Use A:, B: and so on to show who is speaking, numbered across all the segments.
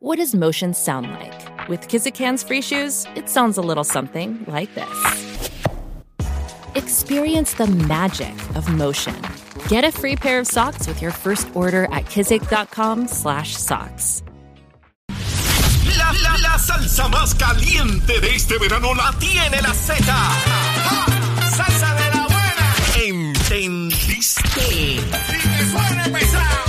A: What does motion sound like? With Kizikans free shoes, it sounds a little something like this. Experience the magic of motion. Get a free pair of socks with your first order at kizik.com/socks.
B: La, la, la salsa más caliente de este verano la tiene la Z. Salsa de la buena. ¿Entendiste? Me suena pesado.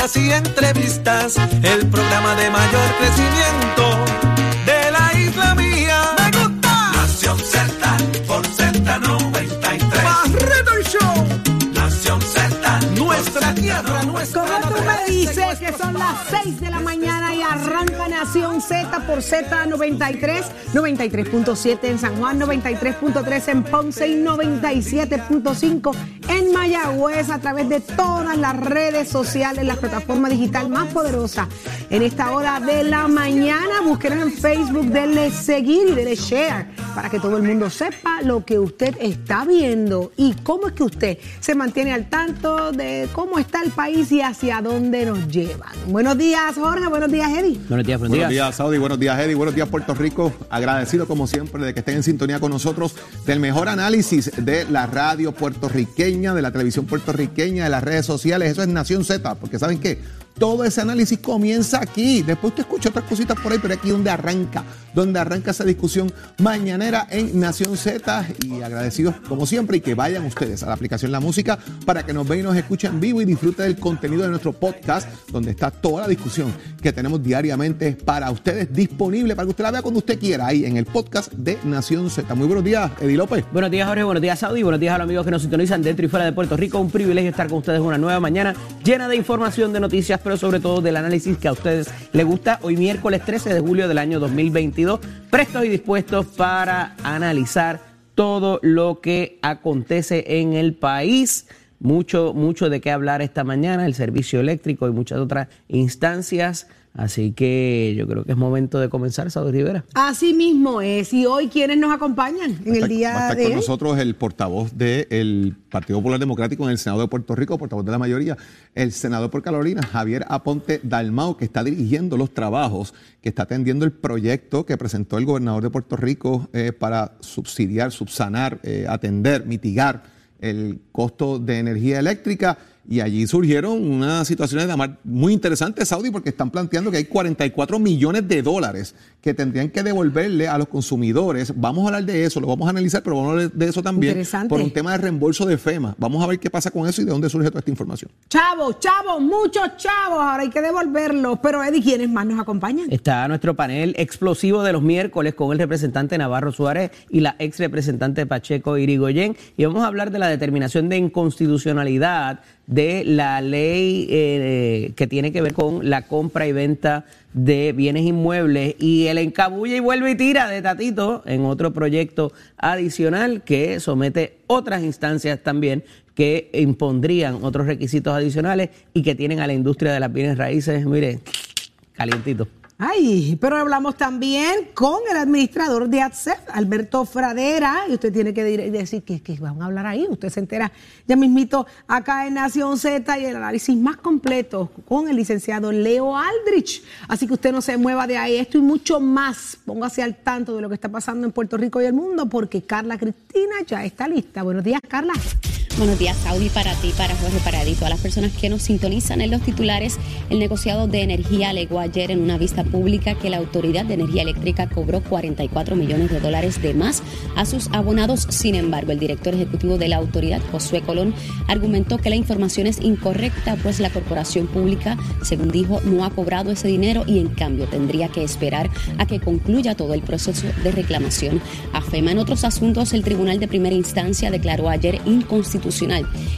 C: y entrevistas. El programa de mayor crecimiento de la isla mía. Por Z93,
D: 93.7 en San Juan, 93.3 en Ponce y 97.5 en Mayagüez a través de todas las redes sociales, la plataforma digital más poderosa en esta hora de la mañana. Búsquenos en Facebook, denle seguir y denle share para que todo el mundo sepa lo que usted está viendo y cómo es que usted se mantiene al tanto de cómo está el país y hacia dónde nos llevan. Buenos días, Jorge. Buenos días, Eddie.
E: Buenos días, buenos
F: Buenos
E: días.
F: días, Saudi. Buenos días, Eddie. Buenos días, Puerto Rico. Agradecido, como siempre, de que estén en sintonía con nosotros del mejor análisis de la radio puertorriqueña, de la televisión puertorriqueña, de las redes sociales. Eso es Nación Z, porque ¿saben qué? Todo ese análisis comienza aquí. Después usted escucha otras cositas por ahí, pero aquí donde arranca, donde arranca esa discusión mañanera en Nación Z. Y agradecidos, como siempre, y que vayan ustedes a la aplicación La Música para que nos vean y nos escuchen en vivo y disfruten del contenido de nuestro podcast, donde está toda la discusión que tenemos diariamente para ustedes disponible para que usted la vea cuando usted quiera ahí en el podcast de Nación Z. Muy buenos días, Eddie López.
E: Buenos días, Jorge. Buenos días, Saudi. Buenos días a los amigos que nos sintonizan dentro y fuera de Puerto Rico. Un privilegio estar con ustedes una nueva mañana llena de información, de noticias, pero sobre todo del análisis que a ustedes les gusta. Hoy miércoles 13 de julio del año 2022, prestos y dispuestos para analizar todo lo que acontece en el país. Mucho, mucho de qué hablar esta mañana, el servicio eléctrico y muchas otras instancias. Así que yo creo que es momento de comenzar, Saudi Rivera.
D: Así mismo es. Y hoy, ¿quiénes nos acompañan en el
F: Va a
D: día
F: estar
D: de
F: con
D: hoy?
F: nosotros el portavoz del Partido Popular Democrático en el Senado de Puerto Rico, portavoz de la mayoría, el senador por Carolina, Javier Aponte Dalmau, que está dirigiendo los trabajos, que está atendiendo el proyecto que presentó el gobernador de Puerto Rico eh, para subsidiar, subsanar, eh, atender, mitigar el costo de energía eléctrica. Y allí surgieron unas situaciones de amar muy interesantes, Saudi, porque están planteando que hay 44 millones de dólares que tendrían que devolverle a los consumidores. Vamos a hablar de eso, lo vamos a analizar, pero vamos a hablar de eso también
D: Interesante.
F: por un tema de reembolso de FEMA. Vamos a ver qué pasa con eso y de dónde surge toda esta información.
D: Chavos, chavos, muchos chavos. Ahora hay que devolverlos. Pero, Eddie, ¿quiénes más nos acompañan?
E: Está nuestro panel explosivo de los miércoles con el representante Navarro Suárez y la ex representante Pacheco Irigoyen. Y vamos a hablar de la determinación de inconstitucionalidad de la ley eh, que tiene que ver con la compra y venta de bienes inmuebles y el encabulla y vuelve y tira de Tatito en otro proyecto adicional que somete otras instancias también que impondrían otros requisitos adicionales y que tienen a la industria de las bienes raíces, mire, calientito.
D: Ay, pero hablamos también con el administrador de ADSEF, Alberto Fradera, y usted tiene que decir que, que van a hablar ahí. Usted se entera ya mismito acá en Nación Z y el análisis más completo con el licenciado Leo Aldrich. Así que usted no se mueva de ahí. Esto y mucho más. Póngase al tanto de lo que está pasando en Puerto Rico y el mundo, porque Carla Cristina ya está lista. Buenos días, Carla.
G: Buenos días, Saudi, para ti, para Jorge Paradito. A las personas que nos sintonizan en los titulares, el negociado de energía alegó ayer en una vista pública que la Autoridad de Energía Eléctrica cobró 44 millones de dólares de más a sus abonados. Sin embargo, el director ejecutivo de la autoridad, Josué Colón, argumentó que la información es incorrecta, pues la corporación pública, según dijo, no ha cobrado ese dinero y en cambio tendría que esperar a que concluya todo el proceso de reclamación. A en otros asuntos, el Tribunal de Primera Instancia declaró ayer inconstitucional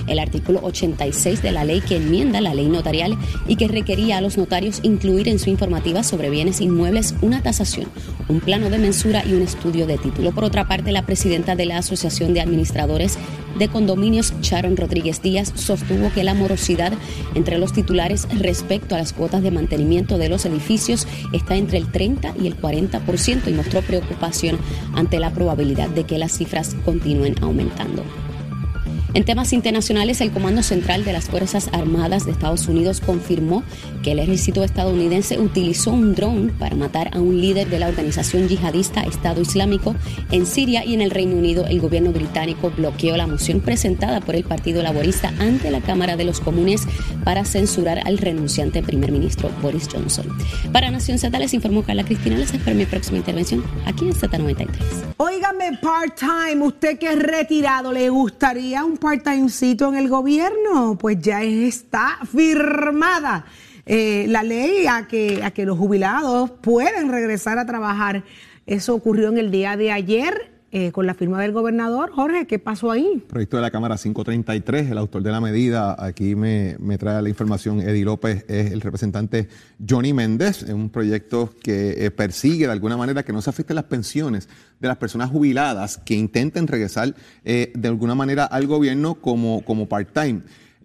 G: el artículo 86 de la ley que enmienda la ley notarial y que requería a los notarios incluir en su informativa sobre bienes inmuebles una tasación, un plano de mensura y un estudio de título. Por otra parte, la presidenta de la Asociación de Administradores de Condominios, Sharon Rodríguez Díaz, sostuvo que la morosidad entre los titulares respecto a las cuotas de mantenimiento de los edificios está entre el 30 y el 40% y mostró preocupación ante la probabilidad de que las cifras continúen aumentando. En temas internacionales, el Comando Central de las Fuerzas Armadas de Estados Unidos confirmó que el ejército estadounidense utilizó un dron para matar a un líder de la organización yihadista Estado Islámico en Siria y en el Reino Unido. El gobierno británico bloqueó la moción presentada por el Partido Laborista ante la Cámara de los Comunes para censurar al renunciante primer ministro Boris Johnson. Para Nación Z les informó Carla Cristina. Les espero mi próxima intervención aquí en Z93.
D: Óigame, part-time, usted que es retirado, ¿le gustaría un part-timecito en el gobierno? Pues ya está firmada eh, la ley a que, a que los jubilados pueden regresar a trabajar. Eso ocurrió en el día de ayer. Eh, con la firma del gobernador. Jorge, ¿qué pasó ahí?
F: Proyecto de la Cámara 533, el autor de la medida, aquí me, me trae la información, Eddie López es el representante Johnny Méndez, es un proyecto que eh, persigue de alguna manera que no se afecten las pensiones de las personas jubiladas que intenten regresar eh, de alguna manera al gobierno como, como part-time.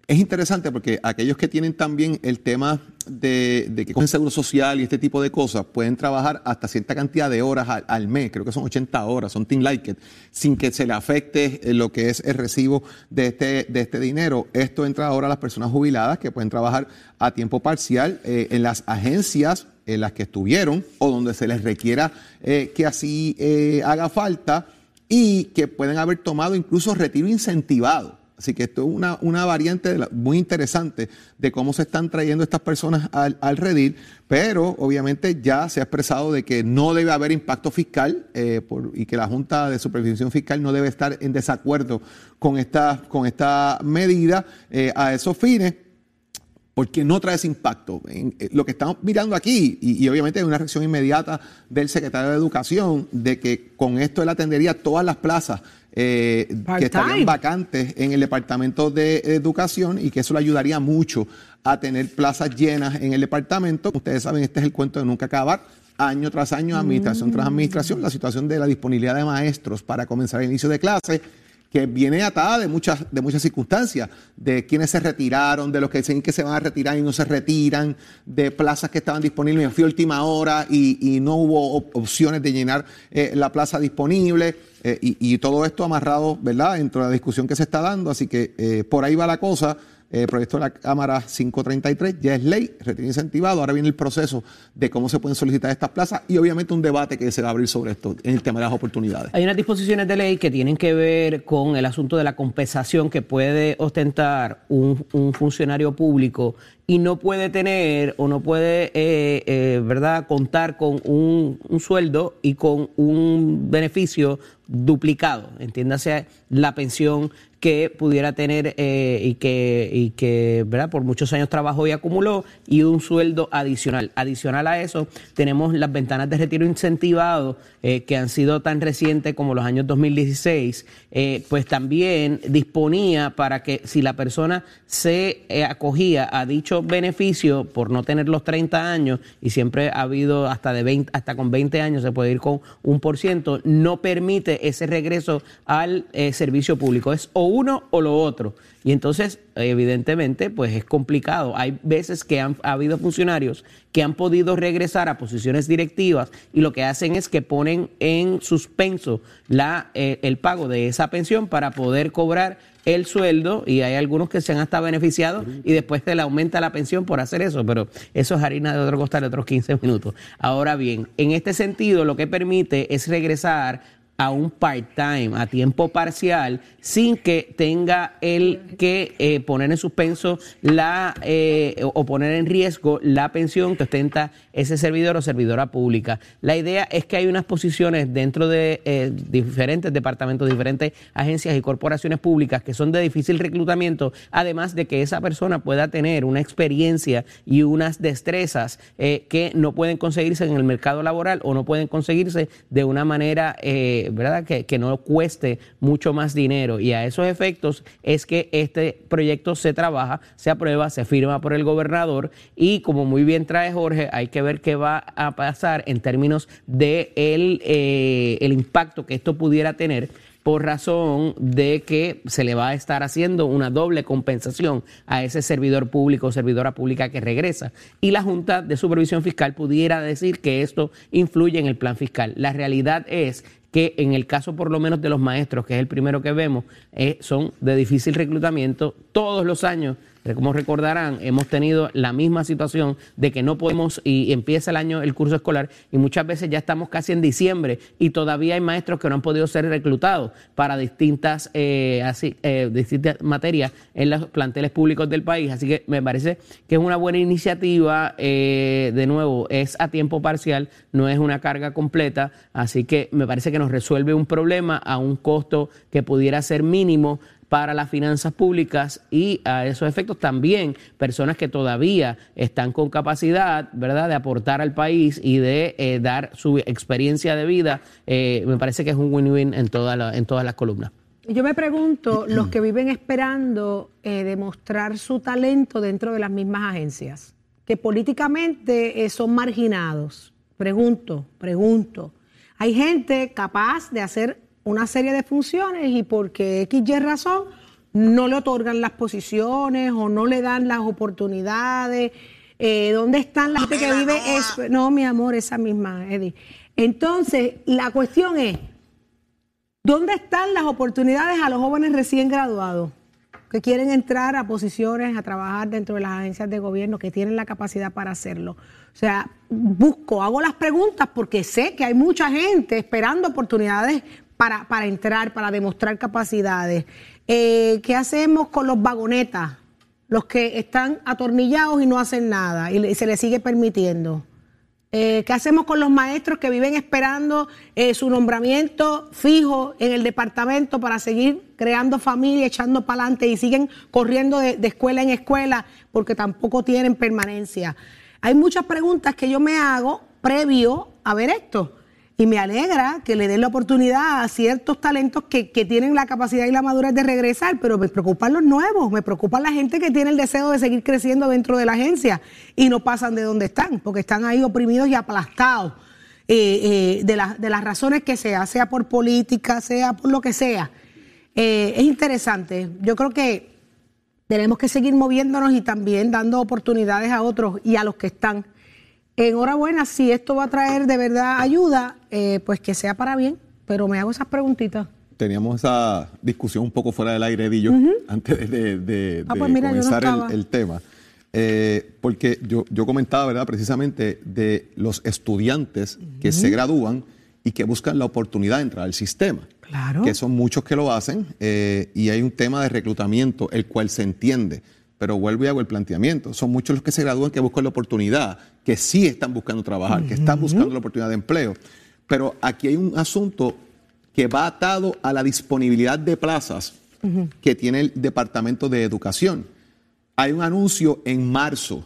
F: Es interesante porque aquellos que tienen también el tema de, de que cogen seguro social y este tipo de cosas pueden trabajar hasta cierta cantidad de horas al, mes, creo que son 80 horas, something like it, sin que se le afecte eh, lo que es el recibo de este, de este dinero. Esto entra ahora a las personas jubiladas que pueden trabajar a tiempo parcial eh, en las agencias en las que estuvieron o donde se les requiera eh, que así haga falta y que pueden haber tomado incluso retiro incentivado. Así que esto es una, una variante muy interesante de cómo se están trayendo estas personas al, al redil, pero obviamente ya se ha expresado de que no debe haber impacto fiscal eh, y que la Junta de Supervisión Fiscal no debe estar en desacuerdo con esta, con esta medida eh, a esos fines porque no trae ese impacto. En- eh, lo que estamos mirando aquí, y, y obviamente hay una reacción inmediata del secretario de Educación, de que con esto él atendería todas las plazas eh, que estarían vacantes en el Departamento de Educación y que eso le ayudaría mucho a tener plazas llenas en el departamento. Ustedes saben, este es el cuento de nunca acabar. Año tras año, administración tras administración, la situación de la disponibilidad de maestros para comenzar el inicio de clase que viene atada de muchas, de muchas circunstancias, de quienes se retiraron, de los que dicen que se van a retirar y no se retiran, de plazas que estaban disponibles. A última hora y, y no hubo op- opciones de llenar eh, la plaza disponible eh, y, todo esto amarrado, ¿verdad?, dentro de la discusión que se está dando, así que eh, por ahí va la cosa. Eh, proyecto de la Cámara 533 ya es ley, retiro incentivado. Ahora viene el proceso de cómo se pueden solicitar estas plazas y obviamente un debate que se va a abrir sobre esto en el tema de las oportunidades.
E: Hay unas disposiciones de ley que tienen que ver con el asunto de la compensación que puede ostentar un, un funcionario público y no puede tener o no puede, eh, ¿verdad?, contar con un sueldo y con un beneficio duplicado, entiéndase la pensión que pudiera tener eh, y que, y que ¿verdad? por muchos años trabajó y acumuló y un sueldo adicional. Adicional a eso, tenemos las ventanas de retiro incentivado eh, que han sido tan recientes como los años 2016, eh, pues también disponía para que si la persona se eh, acogía a dicho beneficio por no tener los 30 años y siempre ha habido hasta de 20, hasta con 20 años se puede ir con un por ciento, no permite ese regreso al eh, servicio público. Es uno o lo otro. Y entonces, evidentemente, pues es complicado. Hay veces que han ha habido funcionarios que han podido regresar a posiciones directivas y lo que hacen es que ponen en suspenso la, eh, el pago de esa pensión para poder cobrar el sueldo y hay algunos que se han hasta beneficiado y después te le aumenta la pensión por hacer eso, pero eso es harina de otro costal otros 15 minutos. Ahora bien, en este sentido lo que permite es regresar a un part-time, a tiempo parcial, sin que tenga él que eh, poner en suspenso la eh, o poner en riesgo la pensión que ostenta ese servidor o servidora pública. La idea es que hay unas posiciones dentro de eh, diferentes departamentos, diferentes agencias y corporaciones públicas que son de difícil reclutamiento, además de que esa persona pueda tener una experiencia y unas destrezas que no pueden conseguirse en el mercado laboral o no pueden conseguirse de una manera, ¿verdad?, que, que no cueste mucho más dinero. Y a esos efectos es que este proyecto se trabaja, se aprueba, se firma por el gobernador y como muy bien trae Jorge, hay que ver qué va a pasar en términos de eh, el impacto que esto pudiera tener por razón de que se le va a estar haciendo una doble compensación a ese servidor público o servidora pública que regresa. Y la Junta de Supervisión Fiscal pudiera decir que esto influye en el plan fiscal. La realidad es que en el caso por lo menos de los maestros, que es el primero que vemos, eh, son de difícil reclutamiento. Todos los años como recordarán, hemos tenido la misma situación de que no podemos y empieza el año, el curso escolar, y muchas veces ya estamos casi en diciembre y todavía hay maestros que no han podido ser reclutados para distintas, eh, así, eh, distintas materias en los planteles públicos del país. Así que me parece que es una buena iniciativa. Eh, de nuevo, es a tiempo parcial, no es una carga completa. Así que me parece que nos resuelve un problema a un costo que pudiera ser mínimo para las finanzas públicas y a esos efectos también personas que todavía están con capacidad, ¿verdad?, de aportar al país y de eh, dar su experiencia de vida, eh, me parece que es un win-win en, toda en todas las columnas.
D: Yo me pregunto, los que viven esperando eh, demostrar su talento dentro de las mismas agencias, que políticamente son marginados. Pregunto, pregunto. Hay gente capaz de hacer una serie de funciones y porque X y razón no le otorgan las posiciones o no le dan las oportunidades. Eh, ¿Dónde están la gente que vive eso? No, mi amor, esa misma, Eddie. Entonces, la cuestión es, ¿dónde están las oportunidades a los jóvenes recién graduados que quieren entrar a posiciones, a trabajar dentro de las agencias de gobierno, que tienen la capacidad para hacerlo? O sea, busco, hago las preguntas porque sé que hay mucha gente esperando oportunidades para, para entrar, para demostrar capacidades. Eh, ¿Qué hacemos con los vagonetas? Los que están atornillados y no hacen nada y, se les sigue permitiendo. Eh, ¿Qué hacemos con los maestros que viven esperando eh, su nombramiento fijo en el departamento para seguir creando familia, echando para adelante y siguen corriendo de, escuela en escuela porque tampoco tienen permanencia? Hay muchas preguntas que yo me hago previo a ver esto. Y me alegra que le den la oportunidad a ciertos talentos que, tienen la capacidad y la madurez de regresar, pero me preocupan los nuevos, me preocupa la gente que tiene el deseo de seguir creciendo dentro de la agencia y no pasan de donde están, porque están ahí oprimidos y aplastados eh, eh, de, de, las razones que sea, sea por política, sea por lo que sea. Eh, es interesante. Yo creo que tenemos que seguir moviéndonos y también dando oportunidades a otros y a los que están. Enhorabuena, si esto va a traer de verdad ayuda, eh, pues que sea para bien, pero me hago esas preguntitas.
F: Teníamos esa discusión un poco fuera del aire, Dillo, antes de, ah, pues comenzar el, tema. Eh, porque yo, yo comentaba, ¿verdad?, precisamente de los estudiantes que se gradúan y que buscan la oportunidad de entrar al sistema.
D: Claro.
F: Que son muchos que lo hacen eh, y hay un tema de reclutamiento, el cual se entiende pero vuelvo y hago el planteamiento. Son muchos los que se gradúan que buscan la oportunidad, que sí están buscando trabajar, que están buscando la oportunidad de empleo. Pero aquí hay un asunto que va atado a la disponibilidad de plazas que tiene el Departamento de Educación. Hay un anuncio en marzo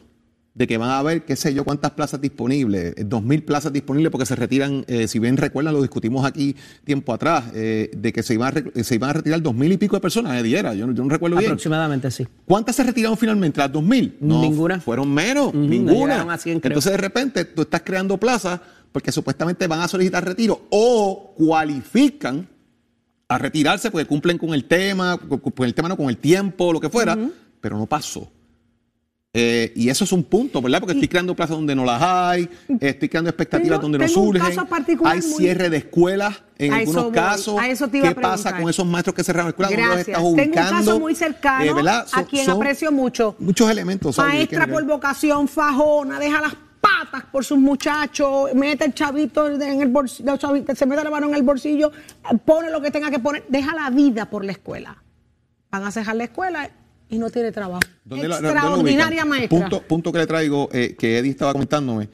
F: de que van a haber, qué sé yo, cuántas plazas disponibles, eh, dos mil plazas disponibles porque se retiran, eh, si bien recuerdan, lo discutimos aquí tiempo atrás, eh, de que se iban, a, se iban a retirar dos mil y pico de personas, de diera, yo, no recuerdo bien.
E: Aproximadamente, sí.
F: ¿Cuántas se retiraron finalmente? ¿Las dos mil?
E: ninguna.
F: Fueron menos, ninguna. Entonces de repente tú estás creando plazas porque supuestamente van a solicitar retiro o cualifican a retirarse porque cumplen con el tema, con el tema no, con el tiempo, lo que fuera, pero no pasó. Eh, y eso es un punto, ¿verdad? Porque estoy creando plazas donde no las hay, estoy creando expectativas donde no surgen. Hay cierre de escuelas en algunos casos. ¿Qué pasa con esos maestros que cerraron escuelas?
D: Gracias. Los ubicando? Tengo un caso muy cercano eh, a quien aprecio mucho.
F: Muchos elementos.
D: Maestra por vocación, fajona, deja las patas por sus muchachos, mete el chavito en el bolsillo, se mete la mano en el bolsillo, pone lo que tenga que poner, deja la vida por la escuela. Van a cerrar la escuela y no tiene trabajo. Extraordinaria maestra.
F: Punto, que le traigo, eh, que Eddie estaba comentándome,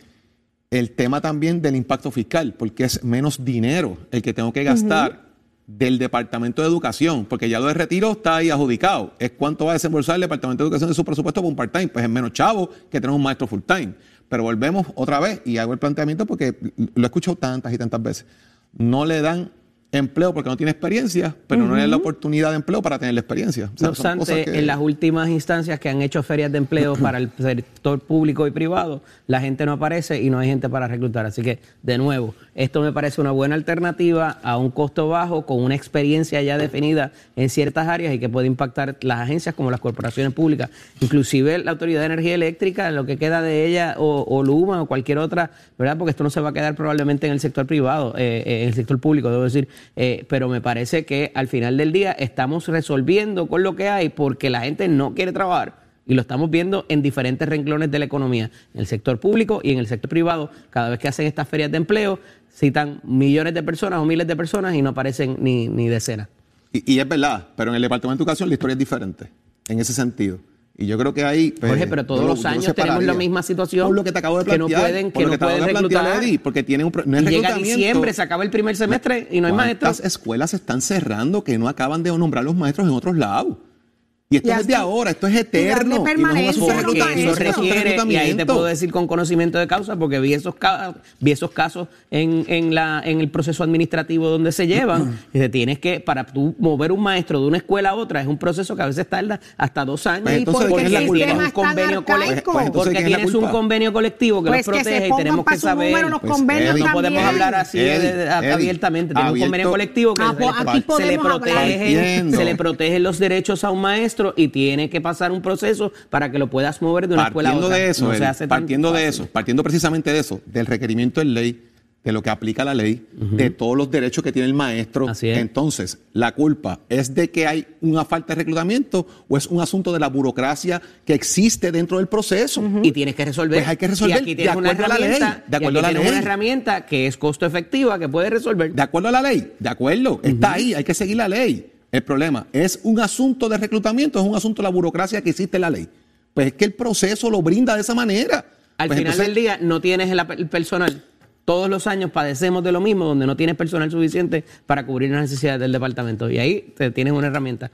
F: el tema también del impacto fiscal, porque es menos dinero el que tengo que gastar del Departamento de Educación, porque ya lo de retiro está ahí adjudicado. Es cuánto va a desembolsar el Departamento de Educación de su presupuesto por un part-time. Pues es menos chavo que tener un maestro full-time. Pero volvemos otra vez y hago el planteamiento porque lo he escuchado tantas y tantas veces. No le dan empleo porque no tiene experiencia, pero no le dan la oportunidad de empleo para tener la experiencia.
E: no obstante, en las últimas instancias que han hecho ferias de empleo para el sector público y privado, la gente no aparece y no hay gente para reclutar. Así que, de nuevo, esto me parece una buena alternativa a un costo bajo, con una experiencia ya definida en ciertas áreas y que puede impactar las agencias como las corporaciones públicas, inclusive la Autoridad de Energía Eléctrica, lo que queda de ella, o, Luma o cualquier otra, ¿verdad? Porque esto no se va a quedar probablemente en el sector privado, eh, eh, en el sector público, debo decir eh, pero me parece que al final del día estamos resolviendo con lo que hay porque la gente no quiere trabajar. Y lo estamos viendo en diferentes renglones de la economía, en el sector público y en el sector privado. Cada vez que hacen estas ferias de empleo, citan millones de personas o miles de personas y no aparecen ni, ni decenas.
F: Y, y es verdad, pero en el Departamento de Educación la historia es diferente, en ese sentido. Y yo creo que ahí.
E: Pues, Jorge, pero todos los años tenemos la misma situación.
F: Por lo que te acabo de plantear.
E: Que no pueden, que no pueden reclutar.
F: porque tienen un. No es
E: y llega diciembre, se acaba el primer semestre y no hay maestros.
F: Las escuelas están cerrando que no acaban de nombrar los maestros en otros lados. Y esto es de ahora, esto es eterno.
D: Y, no es
E: eso requiere, y ahí te puedo decir con conocimiento de causa, porque vi esos, vi esos casos en, en, la, en el proceso administrativo donde se llevan. y te tienes que, para tú mover un maestro de una escuela a otra, es un proceso que a veces tarda hasta dos años.
D: Pues entonces, porque tienes un convenio
E: colectivo. Pues, porque tienes un convenio colectivo que los pues protege y tenemos que saber.
D: no podemos
E: hablar así abiertamente. Tenemos un convenio colectivo que ah, se le protege, se le protegen los derechos a un maestro y tiene que pasar un proceso para que lo puedas mover de una escuela a otra.
F: De eso, partiendo de eso, partiendo precisamente de eso, del requerimiento de ley, de lo que aplica la ley, de todos los derechos que tiene el maestro. Entonces, ¿la culpa es de que hay una falta de reclutamiento o es un asunto de la burocracia que existe dentro del proceso?
E: Y tienes que resolver.
F: Pues hay que resolver
E: aquí de acuerdo a la ley. De acuerdo a la ley. una herramienta que es costo efectiva, que puede resolver.
F: De acuerdo a la ley. De acuerdo. Está ahí. Hay que seguir la ley. El problema, ¿es un asunto de reclutamiento es un asunto de la burocracia que existe en la ley? Pues es que el proceso lo brinda de esa manera.
E: Al
F: pues
E: final del día no tienes el, personal. Todos los años padecemos de lo mismo, donde no tienes personal suficiente para cubrir las necesidades del departamento. Y ahí te tienes una herramienta.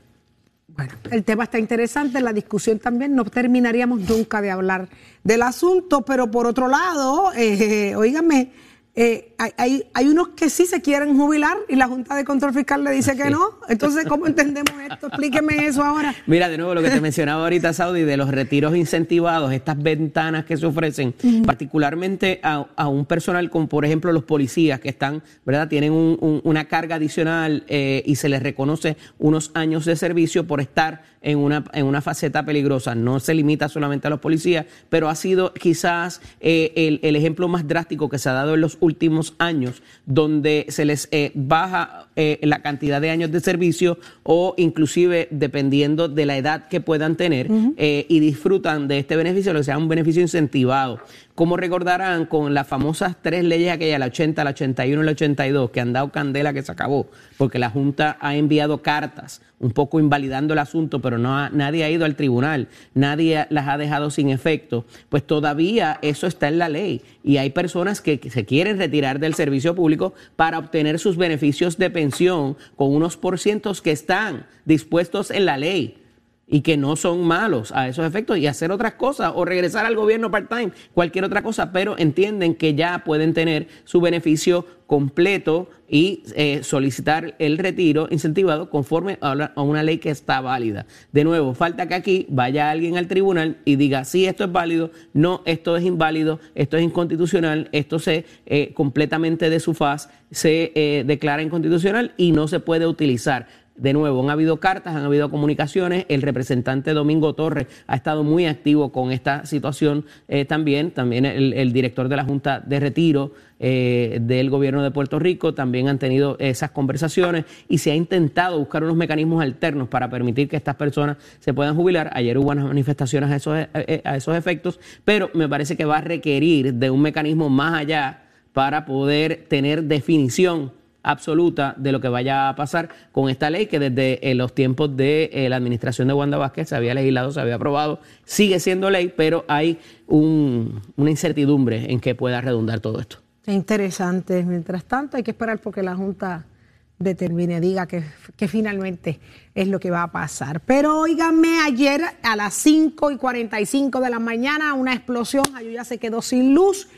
D: Bueno, el tema está interesante, la discusión también, no terminaríamos nunca de hablar del asunto, pero por otro lado, eh, oígame, eh, hay, hay, unos que sí se quieren jubilar y la Junta de Control Fiscal le dice que no. Entonces, ¿cómo entendemos esto? Explíqueme eso ahora.
E: Mira, de nuevo lo que te mencionaba ahorita, Saudi, de los retiros incentivados, estas ventanas que se ofrecen, particularmente a, un personal como, por ejemplo, los policías que están, ¿verdad? Tienen una carga adicional eh, y se les reconoce unos años de servicio por estar en una, en una faceta peligrosa. No se limita solamente a los policías, pero ha sido quizás eh, el, el ejemplo más drástico que se ha dado en los últimos años, donde se les eh, baja eh, la cantidad de años de servicio o inclusive dependiendo de la edad que puedan tener y disfrutan de este beneficio, lo que sea un beneficio incentivado. Como recordarán, con las famosas tres leyes aquellas, la 80, la 81 y la 82, que han dado candela que se acabó, porque la Junta ha enviado cartas un poco invalidando el asunto, pero no nadie ha ido al tribunal, nadie las ha dejado sin efecto, pues todavía eso está en la ley. Y hay personas que, se quieren retirar del servicio público para obtener sus beneficios de pensión con unos porcientos que están dispuestos en la ley y que no son malos a esos efectos y hacer otras cosas o regresar al gobierno part-time, cualquier otra cosa, pero entienden que ya pueden tener su beneficio completo y eh, solicitar el retiro incentivado conforme a, una ley que está válida. De nuevo, falta que aquí vaya alguien al tribunal y diga, sí, esto es válido, no, esto es inválido, esto es inconstitucional, esto se eh, completamente de su faz se eh, declara inconstitucional y no se puede utilizar de nuevo, han habido cartas, han habido comunicaciones. El representante Domingo Torres ha estado muy activo con esta situación eh, también. También el, director de la Junta de Retiro eh, del Gobierno de Puerto Rico también han tenido esas conversaciones y se ha intentado buscar unos mecanismos alternos para permitir que estas personas se puedan jubilar. Ayer hubo unas manifestaciones a esos, eh, a esos efectos, pero me parece que va a requerir de un mecanismo más allá para poder tener definición absoluta de lo que vaya a pasar con esta ley que desde eh, los tiempos de eh, la administración de Wanda Vázquez se había legislado, se había aprobado, sigue siendo ley, pero hay una incertidumbre en que pueda redundar todo esto.
D: Interesante. Mientras tanto, hay que esperar porque la Junta determine, diga que, finalmente es lo que va a pasar. Pero óiganme, ayer a las 5 y 45 de la mañana, una explosión, ya se quedó sin luz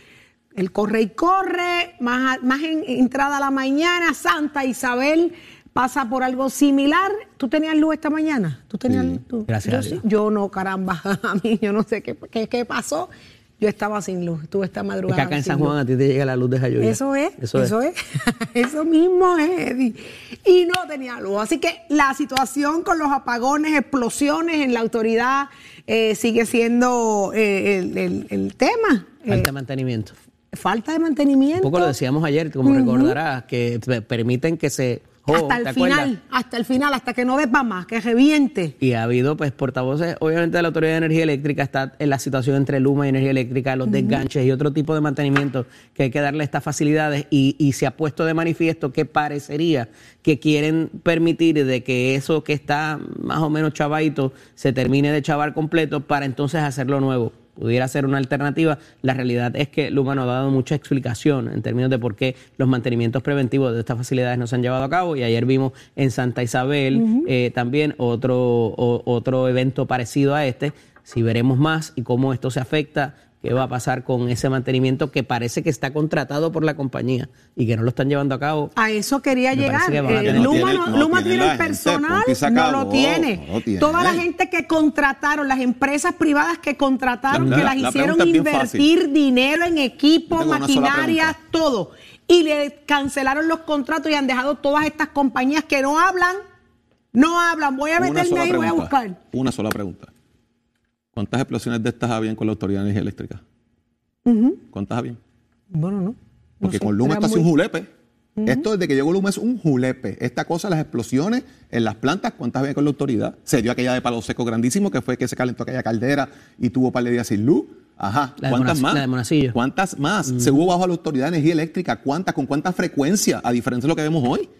D: el corre y corre, más, más en entrada a la mañana, Santa Isabel pasa por algo similar. ¿Tú tenías luz esta mañana? ¿Tú tenías luz?
E: Gracias
D: yo, yo no, caramba, a mí yo no sé qué, qué, pasó. Yo estaba sin luz, tuve esta madrugada.
E: Es que acá en San Juan a ti te llega la luz de Jayuya.
D: Eso es, eso, es, eso mismo es, Eddie. Y no tenía luz. Así que la situación con los apagones, explosiones en la autoridad eh, sigue siendo eh, el, tema.
E: Falta eh, mantenimiento
D: falta de mantenimiento.
E: Un poco lo decíamos ayer, como recordarás, que permiten que se
D: hasta el final, hasta el final, hasta que no para más, que reviente.
E: Y ha habido pues portavoces, obviamente de la Autoridad de Energía Eléctrica está en la situación entre Luma y Energía Eléctrica, los desganches y otro tipo de mantenimiento que hay que darle estas facilidades y, y, se ha puesto de manifiesto que parecería que quieren permitir de que eso que está más o menos chavadito se termine de chavar completo para entonces hacerlo nuevo pudiera ser una alternativa. La realidad es que Luma no ha dado mucha explicación en términos de por qué los mantenimientos preventivos de estas facilidades no se han llevado a cabo. Y ayer vimos en Santa Isabel eh, también otro, otro evento parecido a este. Si veremos más y cómo esto se afecta qué va a pasar con ese mantenimiento que parece que está contratado por la compañía y que no lo están llevando a cabo.
D: A eso quería llegar. Eh, Luma, tiene, el personal, no lo tiene. Toda la gente que contrataron, las empresas privadas que contrataron, que las hicieron invertir dinero en equipo, maquinaria, todo. Y le cancelaron los contratos y han dejado todas estas compañías que no hablan, no hablan. Voy a meterme ahí y voy a buscar.
F: Una sola pregunta. ¿Cuántas explosiones de estas habían con la Autoridad de Energía Eléctrica? ¿Cuántas habían?
D: Bueno, no.
F: Porque con Luma está así un julepe. Esto desde que llegó Luma es un julepe. Esta cosa, las explosiones en las plantas, ¿cuántas había con la autoridad? Se dio aquella de palo seco grandísimo, que fue que se calentó aquella caldera y tuvo un par de días sin luz. Ajá. ¿Cuántas más?
E: La de
F: ¿Cuántas más? Se hubo bajo la autoridad de energía eléctrica. ¿Cuántas? ¿Con cuánta frecuencia? A diferencia de lo que vemos hoy.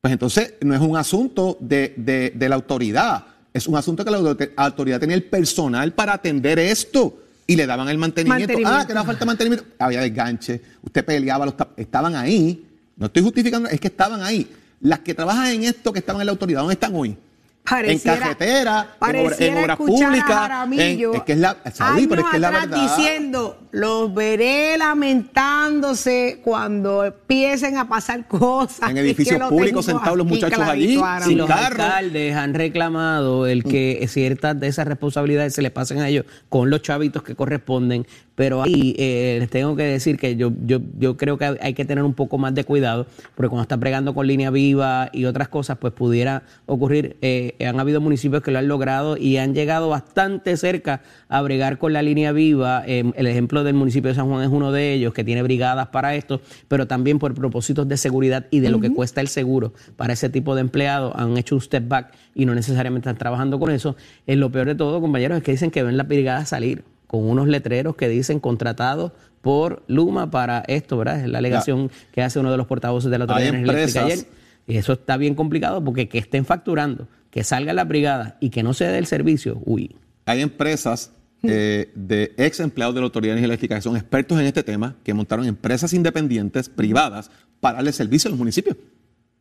F: Pues entonces no es un asunto de, de la autoridad es un asunto que la autoridad tenía el personal para atender esto y le daban el mantenimiento. Ah, que era falta de mantenimiento. Había desganche, usted peleaba, los estaban ahí. No estoy justificando, es que estaban ahí. Las que trabajan en esto, que estaban en la autoridad, ¿dónde están hoy? En carretera, en, obras públicas. es que es la, pero es que es la verdad.
D: diciendo, los veré lamentándose cuando empiecen a pasar cosas.
F: En edificios públicos sentados los muchachos allí,
E: sin los alcaldes han reclamado el que ciertas de esas responsabilidades se les pasen a ellos con los chavitos que corresponden pero ahí eh, les tengo que decir que yo, yo, yo creo que hay que tener un poco más de cuidado, porque cuando están bregando con línea viva y otras cosas, pues pudiera ocurrir. Eh, han habido municipios que lo han logrado y han llegado bastante cerca a bregar con la línea viva. Eh, el ejemplo del municipio de San Juan es uno de ellos, que tiene brigadas para esto, pero también por propósitos de seguridad y de lo que cuesta el seguro para ese tipo de empleados, han hecho un step back y no necesariamente están trabajando con eso. Es lo peor de todo, compañeros, es que dicen que ven las brigadas salir con unos letreros que dicen contratados por Luma para esto, ¿verdad? Es la alegación que hace uno de los portavoces de la Autoridad Eléctrica ayer. Y eso está bien complicado porque que estén facturando, que salga la brigada y que no se dé el servicio, uy.
F: Hay empresas eh, de ex empleados de la Autoridad de Energía Eléctrica que son expertos en este tema, que montaron empresas independientes, privadas, para darle servicio a los municipios,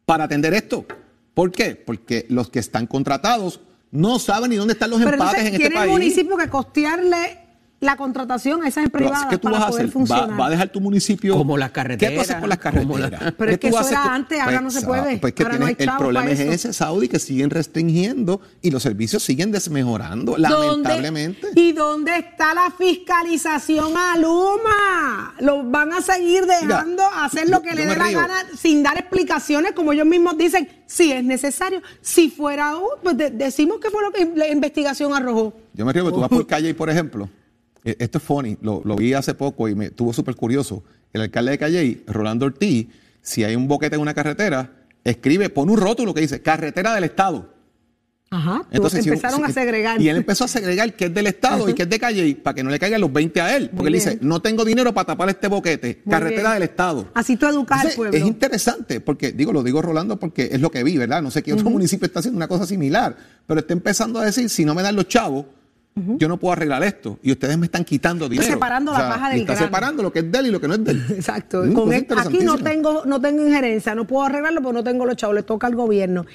F: para atender esto. ¿Por qué? Porque los que están contratados no saben ni dónde están los empates en este país.
D: Tiene el municipio que costearle la contratación a esas
F: Pero,
D: privadas
F: ¿Qué tú
D: para
F: vas a
D: poder
F: hacer?
D: funcionar.
F: ¿Va, va a dejar tu municipio?
E: Como las
F: ¿Qué
E: carreteras,
F: tú haces con las
E: como la-
F: carreteras?
D: Pero es
F: ¿Qué
D: que eso era
F: con-
D: antes, ahora no se
F: Pues,
D: puede.
F: Pues que
D: Ahora no
F: tienes- el problema
D: para
F: es
D: eso.
F: ese, Saudi, que siguen restringiendo y los servicios siguen desmejorando,
D: ¿Dónde-
F: lamentablemente.
D: ¿Y dónde está la fiscalización a Luma? Los van a seguir dejando
F: Mira,
D: hacer lo que
F: yo
D: le dé la
F: río.
D: gana sin dar explicaciones, como ellos mismos dicen, si es necesario. Si fuera un, pues de- decimos que fue lo que la investigación arrojó.
F: Yo me río que tú vas por calle y, por ejemplo, esto es funny, lo, lo vi hace poco y me estuvo súper curioso. El alcalde de Calle, Rolando Ortiz, si hay un boquete en una carretera, escribe, pone un rótulo que dice carretera del Estado.
D: Ajá.
F: Entonces, si-
D: empezaron
F: si-
D: a segregar.
F: Y él empezó a segregar que es del Estado y que es de Calle para que no le caigan los 20 a él. Porque él dice, no tengo dinero para tapar este boquete.
D: Muy
F: carretera
D: bien.
F: del Estado.
D: Así tú educas al pueblo.
F: Es interesante, porque digo, lo digo Rolando porque es lo que vi, ¿verdad? No sé qué otro municipio está haciendo una cosa similar, pero está empezando a decir, si no me dan los chavos, yo no puedo arreglar esto. Y ustedes me están quitando dinero.
D: separando la paja del
F: está
D: grano.
F: separando lo que es de él y lo que no es de él.
D: Exacto.
F: Mm,
D: Con él- aquí no tengo, no tengo injerencia, no puedo arreglarlo porque no tengo los chavos, le toca al gobierno.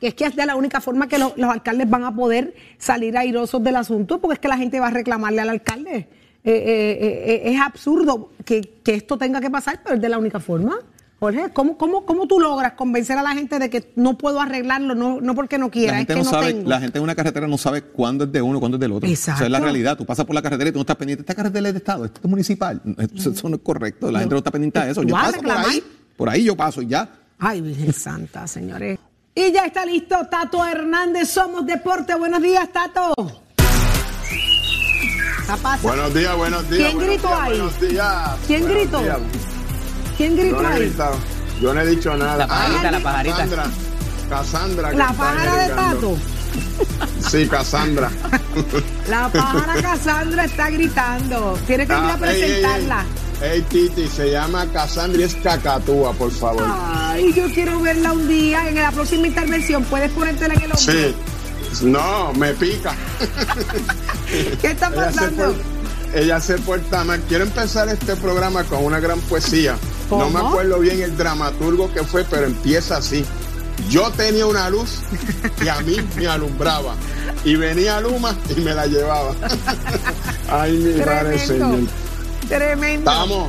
D: Es que es de la única forma que los, los alcaldes van a poder salir airosos del asunto, porque es que la gente va a reclamarle al alcalde. Eh, eh, eh, es absurdo que, que esto tenga que pasar, pero es de la única forma. Jorge, ¿cómo, cómo, ¿cómo tú logras convencer a la gente de que no puedo arreglarlo, no, no porque no quiera,
F: La
D: es
F: gente,
D: que
F: no
D: no,
F: sabe,
D: tengo?
F: la gente en una carretera no sabe cuándo es de uno, cuándo es del otro.
D: Exacto.
F: Esa es la realidad. Tú pasas por la carretera y tú no estás pendiente. Esta carretera es de Estado, esta es municipal. Eso, eso no es correcto. La gente no está pendiente de eso. Yo paso por ahí, por ahí yo paso y ya.
D: Ay, Virgen Santa, señores. Y ya está listo Tato Hernández, Somos Deporte. Buenos días, Tato.
H: Buenos días, buenos días.
D: ¿Quién
H: buenos
D: gritó
H: días,
D: ahí?
H: Buenos días.
D: ¿Quién
H: buenos
D: gritó?
H: días.
D: ¿Quién
H: Yo
D: gritó
H: no he gritado. Yo no he dicho nada.
E: La pajarita,
H: Ah,
E: la pajarita.
H: Cassandra. Cassandra.
D: La pájara de. Tato.
H: Sí, Cassandra.
D: La pájara Cassandra está gritando. Tiene que ir a
H: Ah, ey, ey, ey.
D: presentarla.
H: Ey, Titi, se llama Cassandra y es cacatúa, por favor.
D: Ay, yo quiero verla un día. En la próxima intervención, ¿puedes ponértela en el hombro?
H: Sí. No, me pica.
D: ¿Qué está
H: Ella se,
D: pasando?
H: por- ella se porta mal. Quiero empezar este programa con una gran poesía. No me acuerdo bien el dramaturgo que fue, pero empieza así. Yo tenía una luz y a mí me alumbraba. Y venía Luma y me la llevaba. Ay, mi madre señor.
D: Tremendo. Tremendo.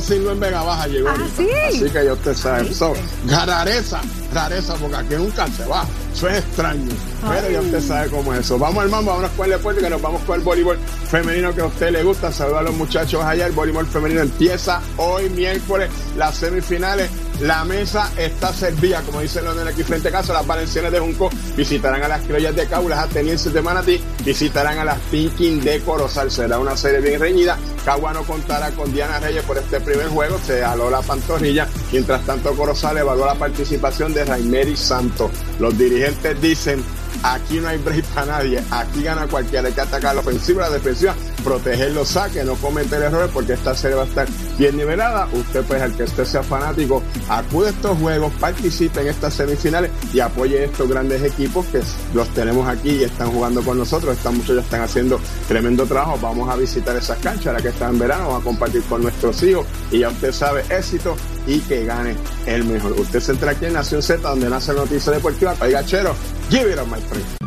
H: Sin luz en Vega Baja, llegó.
D: Ah, sí.
H: Así que yo te sabe. So, rareza, rareza, porque aquí nunca se va. Eso es extraño. Pero ya usted sabe cómo es eso. Vamos al mambo, vámonos con el deporte, que nos vamos con el voleibol femenino que a usted le gusta. Saludos a los muchachos allá. El voleibol femenino empieza hoy miércoles, las semifinales. La mesa está servida, como dicen los de aquí frente a casa. Las valencianas de Junco visitarán a las criollas de Cabo, las atenienses de Manatí visitarán a las Pinkin de Corozal. Será una serie bien reñida. Cagua no contará con Diana Reyes por este primer juego. Se aló la pantorrilla. Mientras tanto, Corozal evaluó la participación de Raimeri Santos. Los dirigentes dicen. Aquí no hay break para nadie. Aquí gana cualquiera. Hay que atacar la ofensiva, la defensiva, proteger los saques, no cometer errores porque esta serie va a estar bien nivelada. Usted, pues, al que usted sea fanático, acude a estos juegos, participe en estas semifinales y apoye estos grandes equipos que los tenemos aquí y están jugando con nosotros. Estos muchachos están haciendo tremendo trabajo. Vamos a visitar esas canchas ahora que están en verano. Vamos a compartir con nuestros hijos y ya usted sabe, éxito y que gane el mejor. Usted se entra aquí en Nación Z, donde nace la noticia deportiva. Oiga, chero, give it up, my friend.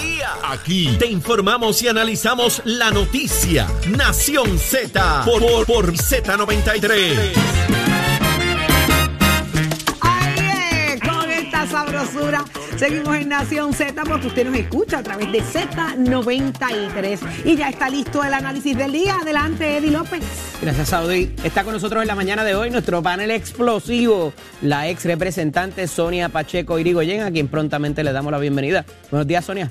B: Día. Aquí te informamos y analizamos la noticia. Nación Z por, por, por Z93.
D: Ahí es, con esta sabrosura. Seguimos en Nación Z porque usted nos escucha a través de Z93. Y ya está listo el análisis del día. Adelante, Eddie López.
E: Gracias, Saudi. Está con nosotros en la mañana de hoy nuestro panel explosivo, la ex representante Sonia Pacheco Irigoyen, a quien prontamente le damos la bienvenida. Buenos días, Sonia.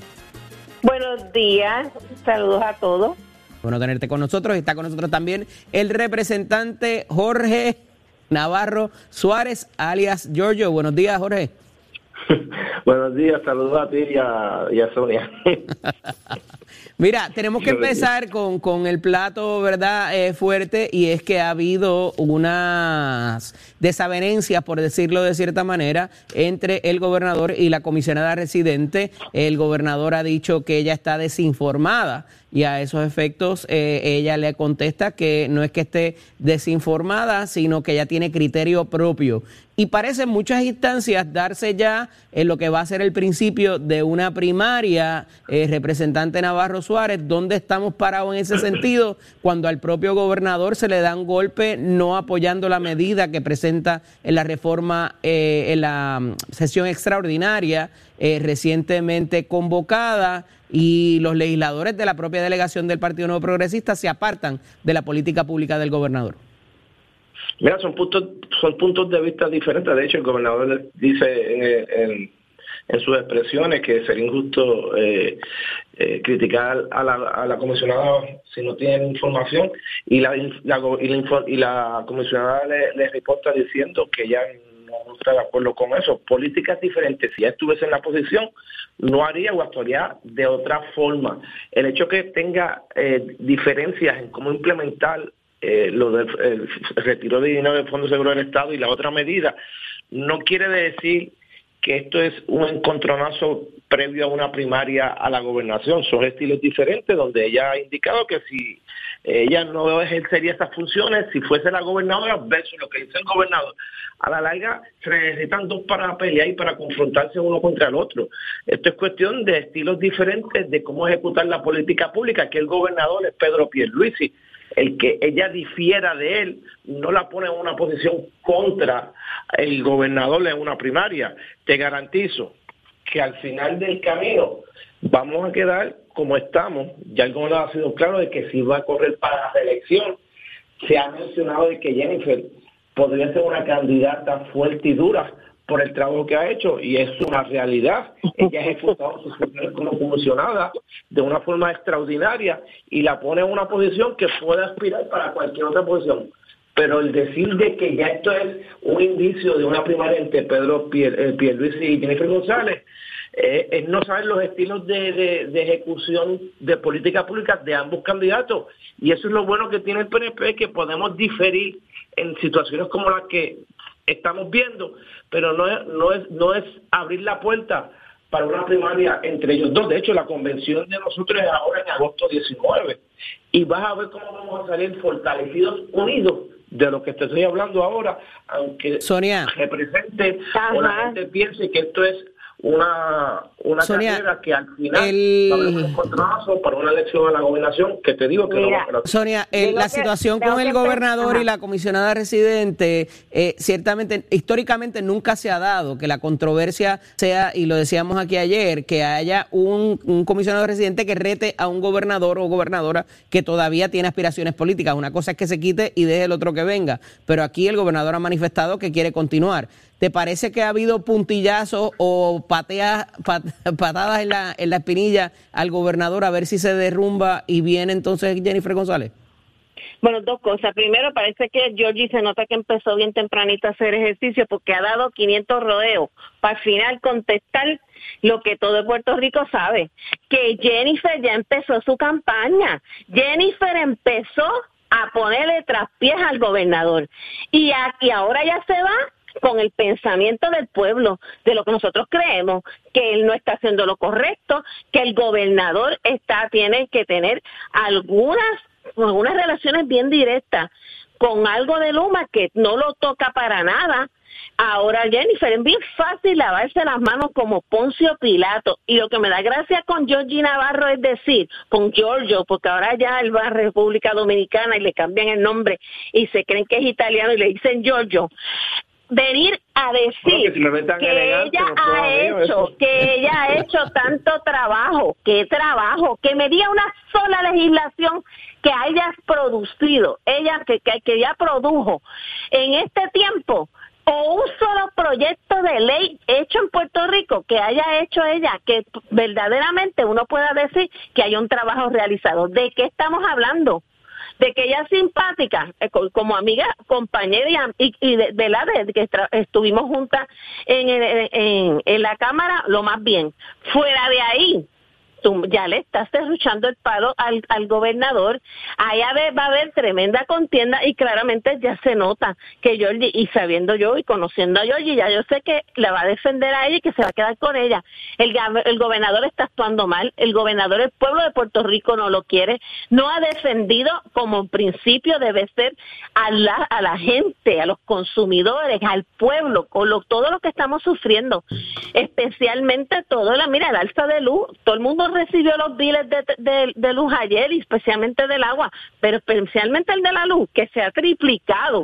I: Buenos días, saludos a todos.
E: Bueno tenerte con nosotros. Está con nosotros también el representante Jorge Navarro Suárez, alias Giorgio. Buenos días, Jorge.
J: Buenos días, saludos a ti y a, y a Sonia.
E: Mira, tenemos que empezar con, con el plato, ¿verdad? Eh, fuerte, y es que ha habido unas desavenencias, por decirlo de cierta manera, entre el gobernador y la comisionada residente. El gobernador ha dicho que ella está desinformada y a esos efectos eh, ella le contesta que no es que esté desinformada, sino que ella tiene criterio propio. Y parece en muchas instancias darse ya en lo que va a ser el principio de una primaria, eh, representante Navarro Suárez, ¿dónde estamos parados en ese sentido cuando al propio gobernador se le da un golpe no apoyando la medida que presenta en la reforma, eh, en la mm, sesión extraordinaria eh, recientemente convocada y los legisladores de la propia delegación del Partido Nuevo Progresista se apartan de la política pública del gobernador?
J: Mira, son puntos, son puntos de vista diferentes. De hecho, el gobernador dice en, sus expresiones que sería injusto eh, eh, criticar a la, la comisionada si no tienen información y la, y la, comisionada le, le diciendo que ya no está de acuerdo con eso. Políticas diferentes, si ya estuviese en la posición, no haría o actuaría de otra forma. El hecho que tenga eh, diferencias en cómo implementar eh, lo del el retiro de dinero del Fondo Seguro del Estado y la otra medida, no quiere decir que esto es un encontronazo previo a una primaria a la gobernación. Son estilos diferentes donde ella ha indicado que si ella no ejercería esas funciones, si fuese la gobernadora versus lo que dice el gobernador, a la larga se necesitan dos para pelear y para confrontarse uno contra el otro. Esto es cuestión de estilos diferentes de cómo ejecutar la política pública, que el gobernador es Pedro Pierluisi el que ella difiera de él no la pone en una posición contra el gobernador en una primaria. Te garantizo que al final del camino vamos a quedar como estamos. Ya el gobernador ha sido claro de que si va a correr para la reelección, se ha mencionado de que Jennifer podría ser una candidata fuerte y dura por el trabajo que ha hecho y es una realidad. Ella ha ejecutado su función como comisionada de una forma extraordinaria y la pone en una posición que puede aspirar para cualquier otra posición. Pero el decir de que ya esto es un indicio de una primaria entre Pedro eh, Pierluisi y Jennifer González, eh, es no saber los estilos de, de, ejecución de política pública de ambos candidatos. Y eso es lo bueno que tiene el PNP, que podemos diferir en situaciones como las que estamos viendo, pero no es, no es, no es abrir la puerta para una primaria entre ellos dos. De hecho, la convención de nosotros es ahora en agosto 19. Y vas a ver cómo vamos a salir fortalecidos, unidos de lo que te estoy hablando ahora, aunque
E: Sonia.
J: represente o la gente piense que esto es una, una carrera que al final el... va a haber un encontronazo para una elección a la gobernación que te digo que
E: Mira, no Sonia, eh, la situación con el gobernador y la comisionada residente, eh, ciertamente, históricamente nunca se ha dado que la controversia sea, y lo decíamos aquí ayer, que haya un, un comisionado residente que rete a un gobernador o gobernadora que todavía tiene aspiraciones políticas. Una cosa es que se quite y deje el otro que venga, pero aquí el gobernador ha manifestado que quiere continuar. ¿Te parece que ha habido puntillazos o pateas, patadas en la, en la espinilla al gobernador a ver si se derrumba y viene entonces Jennifer González?
I: Bueno, dos cosas. Primero, parece que Georgie se nota que empezó bien tempranito a hacer ejercicio porque ha dado 500 rodeos para al final contestar lo que todo Puerto Rico sabe, que Jennifer ya empezó su campaña. Jennifer empezó a ponerle traspiés al gobernador y, aquí ahora ya se va con el pensamiento del pueblo, de lo que nosotros creemos, que él no está haciendo lo correcto, que el gobernador está tiene que tener algunas algunas relaciones bien directas con algo de Luma que no lo toca para nada. Ahora, Jennifer, es bien fácil lavarse las manos como Poncio Pilato. Y lo que me da gracia con Georgie Navarro es decir, con Giorgio, porque ahora ya él va a República Dominicana y le cambian el nombre y se creen que es italiano y le dicen Giorgio venir a decir que, ella ha hecho, que ella ha hecho tanto trabajo, qué trabajo, que me diga una sola legislación que haya producido, ella que, que, que ya produjo en este tiempo, o un solo proyecto de ley hecho en Puerto Rico que haya hecho ella, que verdaderamente uno pueda decir que hay un trabajo realizado. ¿De qué estamos hablando? De que ella simpática, eh, como amiga, compañera y, y de, la de que estuvimos juntas en, en, en la Cámara, lo más bien. Fuera de ahí, ya le estás derruchando el palo al, al gobernador, allá va a haber tremenda contienda y claramente ya se nota que Georgie, y sabiendo yo y conociendo a Georgie, ya yo sé que le va a defender a ella y que se va a quedar con ella. El, el gobernador está actuando mal, el gobernador, el pueblo de Puerto Rico no lo quiere, no ha defendido como principio debe ser a la, a la gente, a los consumidores, al pueblo, con lo, todo lo que estamos sufriendo, especialmente todo la, mira, el alza de luz, todo el mundo recibió los biles de, de, de luz ayer, y especialmente del agua, pero especialmente el de la luz, que se ha triplicado.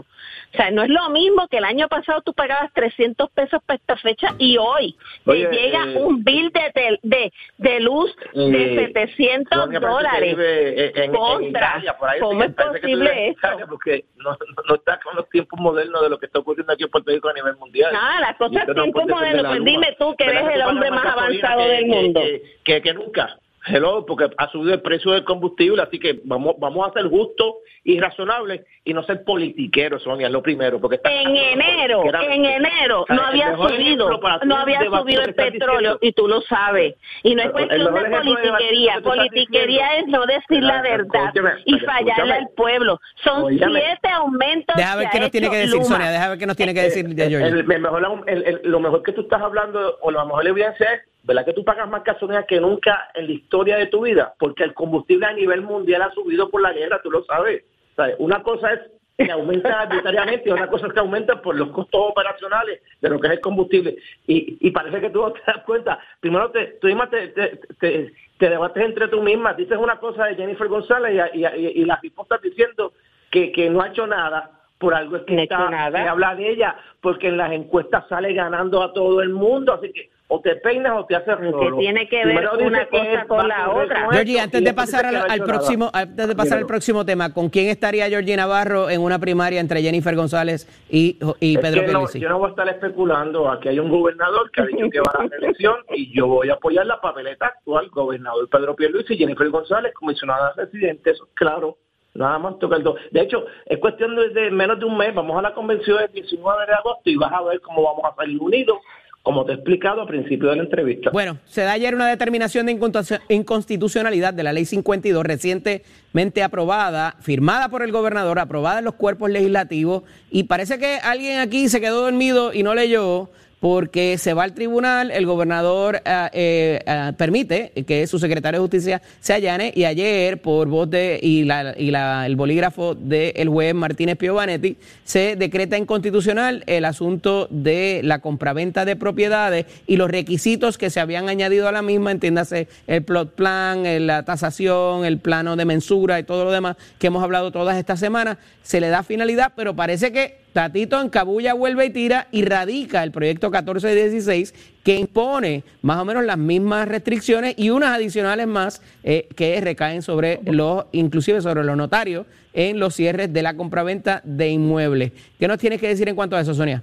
I: O sea, no es lo mismo que el año pasado tú pagabas 300 pesos para esta fecha y hoy
J: Oye,
I: te llega
J: eh,
I: un bill de, de, de, luz de
J: Eh,
I: 700
J: Sonia, parece que
I: dólares.
J: en- en- en
I: Contra.
J: Italia, por ahí,
I: ¿Cómo es posible
J: en? Italia, Porque no, no- no está con los tiempos modernos de lo que está ocurriendo aquí en Puerto Rico a nivel mundial.
I: Ah, las cosas
J: esto
I: tiempos modernos. Pues dime tú que
J: ¿Verdad
I: eres el hombre más avanzado
J: que-
I: del mundo.
J: Que, que, que nunca. Hello, porque ha subido el precio del combustible, así que vamos vamos a ser justos y razonables y no ser politiqueros, Sonia, es lo primero. Porque está-
I: En enero, en enero no.
J: El
I: había subido, no había subido
J: lo
I: el petróleo
J: diciendo.
I: y tú lo sabes. Y no es
J: El
I: cuestión de
J: ejemplo de
I: politiquería,
J: lo
I: politiquería es no decir la verdad y fallarle
J: escúchame.
I: al pueblo. Son siete aumentos.
E: Deja ver qué nos tiene que decir
I: Luma.
E: Sonia, deja ver qué nos tiene que decir de
J: El-
E: Georgie.
J: el mejor- el- el- lo mejor que tú estás hablando, o la mejor evidencia es, ¿verdad? Que tú pagas más gasolina que nunca en la historia de tu vida, porque el combustible a nivel mundial ha subido por la guerra, tú lo sabes. ¿Sabes? Una cosa es que aumenta arbitrariamente y otra cosa es que aumenta por los costos operacionales de lo que es el combustible. Y, y parece que tú no te das cuenta. Primero te, tú misma te, te, te- te debates entre tú misma, dices una cosa de Jennifer González y, y, y, y la diciendo que, que no ha hecho nada por algo es que
I: No
J: está-
I: nada.
J: se habla de ella, porque en las encuestas sale ganando a todo el mundo, así que o te peinas o te haces rolo.
I: tiene que ver una
J: que
I: cosa con la otra.
E: Georgie, antes de pasar al,
J: que
E: próximo,
J: nada.
E: antes de pasar al próximo tema, ¿con quién estaría Georgie Navarro en una primaria entre Jennifer González y, y
J: Es
E: Pedro
J: que no, yo no voy a estar especulando. Aquí hay un gobernador que ha dicho que va a la reelección y yo voy a apoyar la papeleta actual, gobernador Pedro Pierluisi y Jennifer González, comisionada residente, eso es claro. Nada más toca el dos. De hecho, es cuestión de, de menos de un mes. Vamos a la convención el 19 de agosto y vas a ver cómo vamos a salir unidos, como te he explicado al principio de la entrevista.
E: Bueno, se da ayer una determinación de inconstitu- inconstitucionalidad de la ley 52 recientemente aprobada, firmada por el gobernador, aprobada en los cuerpos legislativos y parece que alguien aquí se quedó dormido y no leyó porque se va al tribunal, el gobernador ah, eh, ah, permite que su secretario de justicia se allane y ayer por voz de y, la, y la- el bolígrafo del juez Martínez Piovanetti se decreta inconstitucional el asunto de la compraventa de propiedades y los requisitos que se habían añadido a la misma, entiéndase el plot plan, eh, la tasación, el plano de mensura y todo lo demás que hemos hablado todas estas semanas, se le da finalidad, pero parece que Tatito encabulla, vuelve y tira y radica el proyecto 1416 que impone más o menos las mismas restricciones y unas adicionales más eh, que recaen sobre los, inclusive sobre los notarios en los cierres de la compraventa de inmuebles. ¿Qué nos tienes que decir en cuanto a eso, Sonia?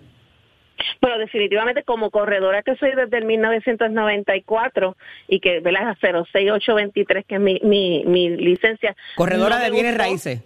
I: Bueno, definitivamente como corredora que soy desde el 1994 y que, ¿verdad? 06823, que es mi, mi, mi licencia.
E: Corredora
I: no
E: de bienes raíces.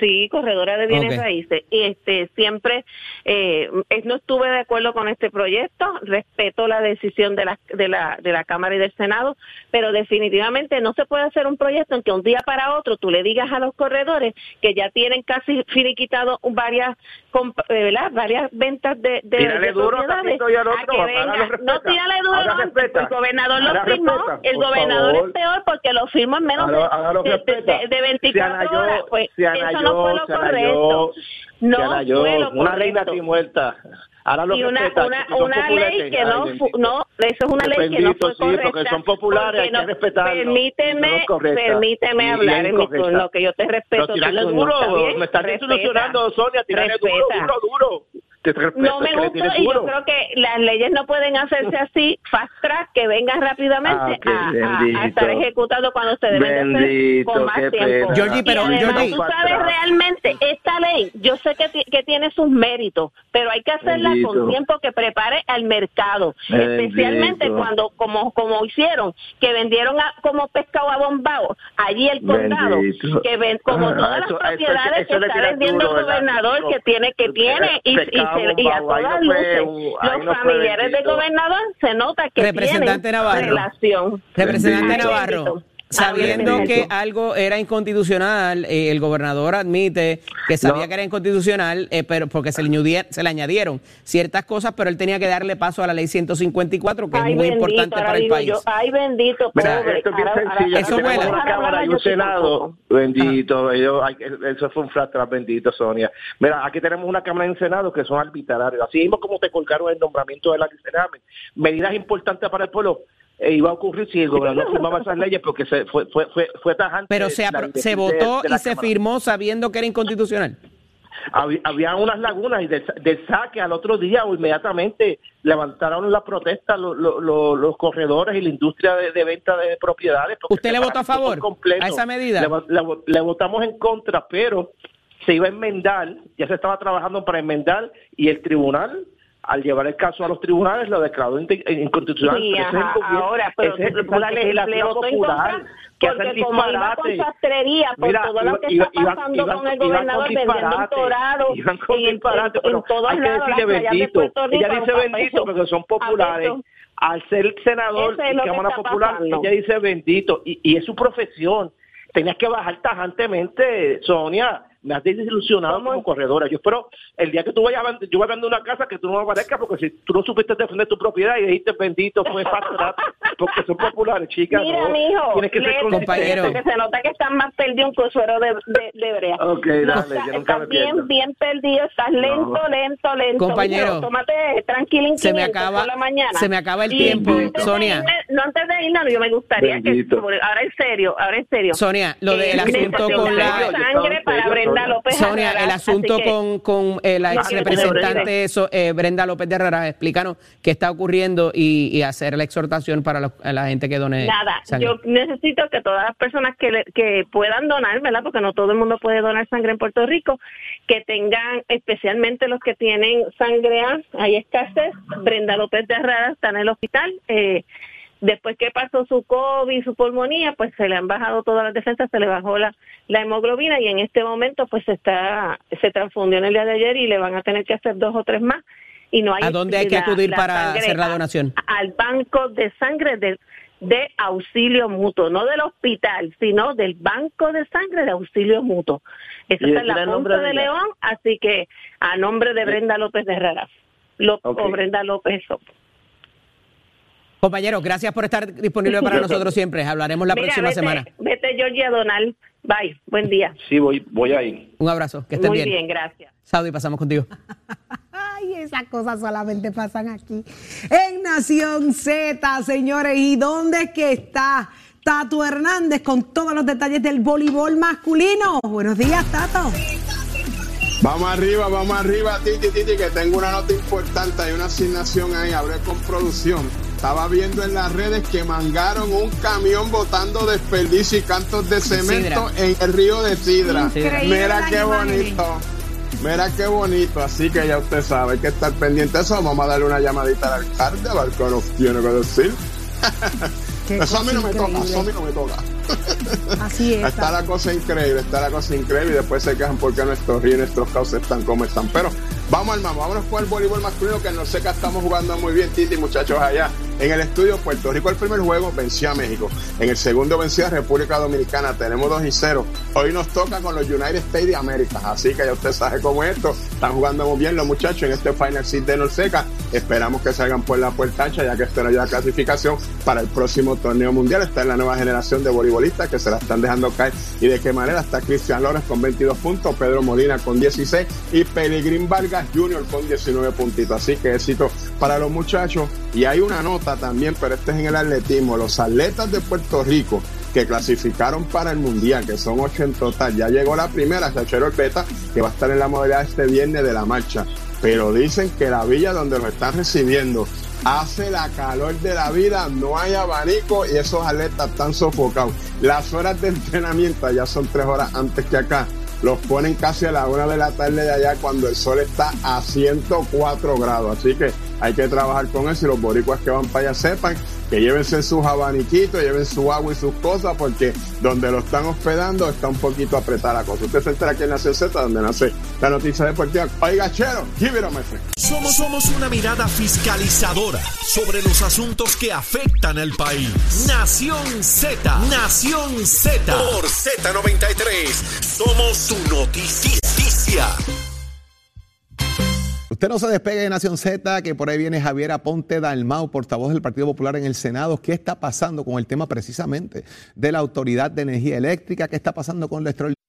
I: Sí, corredora de bienes raíces. Y este siempre eh, es- no estuve de acuerdo con este proyecto, respeto la decisión de la, de la de la Cámara y del Senado, pero definitivamente no se puede hacer un proyecto en que un día para otro tú le digas a los corredores que ya tienen casi finiquitado varias comp- eh, ¿verdad? varias ventas de, de, de
J: duro,
I: propiedades,
J: y al
I: a que venga- no tírale duro,
J: Ahora
I: no,
J: respeta.
I: el gobernador lo firmó,
J: respeta,
I: el gobernador
J: favor.
I: es peor porque lo firmó en menos
J: Ahora- ahora lo
I: de, de,
J: respeta.
I: de- de 24
J: Se anayó,
I: horas, pues eso no fue lo correcto. No fue lo
J: Una reina
I: correcto.
J: aquí muerta. Ahora lo
I: y una,
J: respeta,
I: una, una ley que no, no, eso es una ley que no fue
J: sí,
I: correcta.
J: porque son populares, hay
I: porque
J: que respetarlo.
I: Permíteme,
J: No
I: permíteme hablar en mi turno, que yo te respeto.
J: Pero me estás desilusionando, Sonia, tirarle duro, duro, duro. Te
I: No me gusta y yo creo que las leyes no pueden hacerse así, fast track, que vengan rápidamente
J: Ah,
I: a, a- a
J: bendito.
I: estar ejecutando cuando se deben de hacer
J: Bendito,
I: con más tiempo.
E: Georgie, pero,
I: y además,
E: Georgie-
I: tú sabes realmente, esta ley, yo sé que, que tiene sus méritos, pero hay que hacerla
J: Bendito.
I: con tiempo que prepare al mercado,
J: Bendito.
I: especialmente cuando, como, como hicieron, que vendieron a- como pescado a bombao, allí el condado,
J: Bendito.
I: que ven, como
J: Ah,
I: todas
J: eso-
I: las
J: eso-
I: propiedades
J: eso
I: que está vendiendo
J: duro,
I: el gobernador, que tiene, que tiene, y, se- y a todas luces, los
J: no
I: familiares del gobernador se nota que
E: Representante
I: tienen
E: Navarro.
I: relación.
E: Representante
I: Ay,
E: Navarro,
I: bendito.
E: Sabiendo
I: Ay,
E: que algo era inconstitucional, eh, el gobernador admite que sabía
J: No.
E: que era inconstitucional, eh, pero porque se le, añadie- se le añadieron ciertas cosas, pero él tenía que darle paso a la ley 154, que
I: Ay,
E: es muy
I: bendito,
E: importante
I: ahora
E: para el país.
I: yo, ay, bendito,
J: Mira,
I: pobre.
J: esto es bien
I: Ahora- ahora-
J: sencillo.
E: Eso
J: Aquí tenemos
E: vuela.
J: una
I: Ahora
J: cámara y
I: yo
J: un senado. Bendito, ellos- hay que- eso fue un flash bendito, Sonia. Mira, aquí tenemos una cámara y un senado que son arbitrarios. Así mismo como te colgaron el nombramiento de la Sename. Medidas importantes para el pueblo. Eh, iba a ocurrir si el gobernador firmaba esas leyes porque se fue fue fue, fue tajante.
E: Pero se,
J: la
E: se votó
J: de
E: y se
J: Cámara.
E: firmó sabiendo que era inconstitucional.
J: Había, había unas lagunas y del, del saque al otro día o inmediatamente levantaron la protesta lo- lo- lo- los corredores y la industria de, de venta de propiedades.
E: ¿Usted le votó a favor
J: completo.
E: a esa medida?
J: Le, le votamos en contra, pero se iba a enmendar, ya se estaba trabajando para enmendar y el tribunal al llevar el caso a los tribunales lo declaró inconstitucional.
I: Sí,
J: Pero es
I: ajá,
J: gobierno-
I: ahora, pero
J: ese- esa es la
I: le-
J: legislación
I: en
J: popular que hace el
I: como iba
J: disparate.
I: con sastrería por
J: Mira,
I: todo lo
J: iba-
I: que
J: iba-
I: está pasando
J: iban-
I: con el gobernador vendiendo un
J: disparate,
I: torado
J: iban con
I: en, en-
J: disparate,
I: en
J: pero
I: todos
J: hay que decirle
I: de
J: bendito.
I: Puerto Rico,
J: Ella dice bendito porque son populares. Al ser senador
I: es
J: y Cámara Popular,
I: pasando.
J: ella dice bendito. Y, y es su profesión. Tenías que bajar tajantemente, Sonia. Me has desilusionado como corredora. Yo espero el día que tú vayas a vender, yo voy a vender una casa que tú no aparezcas porque si tú no supiste defender tu propiedad y dijiste bendito fue track, porque son populares, chicas.
I: Mira,
J: no.
I: mijo,
J: Tienes que ser consistente.
I: porque se nota que estás más perdido un crucero de, de, de brea.
J: Ok,
I: No,
J: dale,
I: estás-
J: yo nunca me
I: estás bien, bien perdido, estás lento, lento, lento.
E: Compañero,
I: Mijo, tómate tranquilo
E: se me acaba-
I: por la mañana.
E: se me acaba el
I: Y
E: tiempo, Sonia.
I: irme- no, antes de irnos, yo me gustaría
J: Bendito.
I: que, ahora en serio, ahora en serio.
E: Sonia, lo del
I: Eh,
E: asunto con la...
I: sangre para Brenda López
E: Sonia, el asunto
I: que-
E: con, con eh, la
I: No,
E: ex representante so- eh, Brenda López de Herrera, explícanos qué está ocurriendo y, y hacer la exhortación para los- a la gente que done
I: Nada,
E: sangre.
I: yo necesito que todas las personas que, le- que puedan donar, ¿verdad? Porque no todo el mundo puede donar sangre en Puerto Rico, que tengan, especialmente los que tienen sangre A, hay escasez. Brenda López de Herrera está en el hospital. eh, después que pasó su COVID, su pulmonía, pues se le han bajado todas las defensas, se le bajó la, la hemoglobina y en este momento pues se está se transfundió en el día de ayer y le van a tener que hacer dos o tres más. Y no hay
E: ¿A dónde hay que
I: la-
E: acudir
I: la
E: para
I: sangre
E: hacer la
I: A-
E: donación?
I: al banco de sangre de, de auxilio mutuo, no del hospital, sino del banco de sangre de auxilio mutuo. Eso
J: ¿Y
I: está
J: de
I: en la
J: quién es el
I: Punta
J: nombre de?
I: León, así que a nombre de Brenda López de Herrera. Lo-
J: Ok.
I: O Brenda López. Sopo.
E: Compañeros, gracias por estar disponible para nosotros siempre. Hablaremos la
I: Mira,
E: próxima
I: vete,
E: semana.
I: Vete, Georgia Donald. Bye. Buen día.
J: Sí, voy, voy ahí.
E: Un abrazo, que estén
I: Muy
E: bien.
I: bien, gracias.
E: Saudi, pasamos contigo.
D: Ay, esas cosas solamente pasan aquí. En Nación Z, señores. ¿Y dónde es que está Tato Hernández con todos los detalles del voleibol masculino? Buenos días, Tato.
H: Vamos arriba, vamos arriba, Titi, Titi, que tengo una nota importante, hay una asignación ahí, hablé con producción. Estaba viendo en las redes que mangaron un camión botando desperdicio y cantos de cemento
E: Sidra.
H: en el río de Sidra.
D: Increíble
H: Mira qué bonito. Mira qué bonito, así que ya usted sabe hay que estar pendiente de eso. Vamos a darle una llamadita al alcalde a ver qué nos tiene que decir. Eso a mí no me toca, eso a mí no me toca.
D: Así es.
H: Está la cosa increíble, está la cosa increíble y después se quejan porque nuestros ríos nuestros cauces están como están. Pero vamos mamá, vámonos con el voleibol masculino que en Norseca estamos jugando muy bien, Titi, muchachos allá. En el estudio Puerto Rico el primer juego venció a México. En el segundo venció a República Dominicana. Tenemos 2 y 0. Hoy nos toca con los United States de América. Así que ya usted sabe cómo es esto. Están jugando muy bien los muchachos en este Final Six de Norseca. Esperamos que salgan por la puerta ancha ya que esto nos lleva clasificación para el próximo torneo mundial. Está en la nueva generación de voleibolistas que se la están dejando caer. ¿Y de qué manera? Está Cristian Lores con 22 puntos, Pedro Molina con 16 y Pelegrín Vargas Jr. con 19 puntitos. Así que éxito para los muchachos. Y hay una nota también, pero este es en el atletismo. Los atletas de Puerto Rico que clasificaron para el mundial, que son ocho en total. Ya llegó la primera, Chachero Orbeta, que va a estar en la modalidad este viernes de la marcha. Pero dicen que la villa donde lo están recibiendo hace la calor de la vida, no hay abanico y esos atletas están sofocados. Las horas de entrenamiento ya son tres horas antes que acá. Los ponen casi a la una de la tarde de allá cuando el sol está a 104 grados. Así que hay que trabajar con eso y los boricuas que van para allá sepan que llévense sus abaniquitos, lleven su agua y sus cosas porque donde lo están hospedando está un poquito apretada la cosa. Usted se entera aquí en Nación Z donde nace la noticia deportiva. Oiga, chero, give it a.
B: Somos, somos una mirada fiscalizadora sobre los asuntos que afectan al país. Nación Z, Nación Z. Por Z93, somos su noticia.
F: Usted no se despegue de Nación Z, que por ahí viene Javier Aponte Dalmau, portavoz del Partido Popular en el Senado. ¿Qué está pasando con el tema precisamente de la Autoridad de Energía Eléctrica? ¿Qué está pasando con la extraordinaria?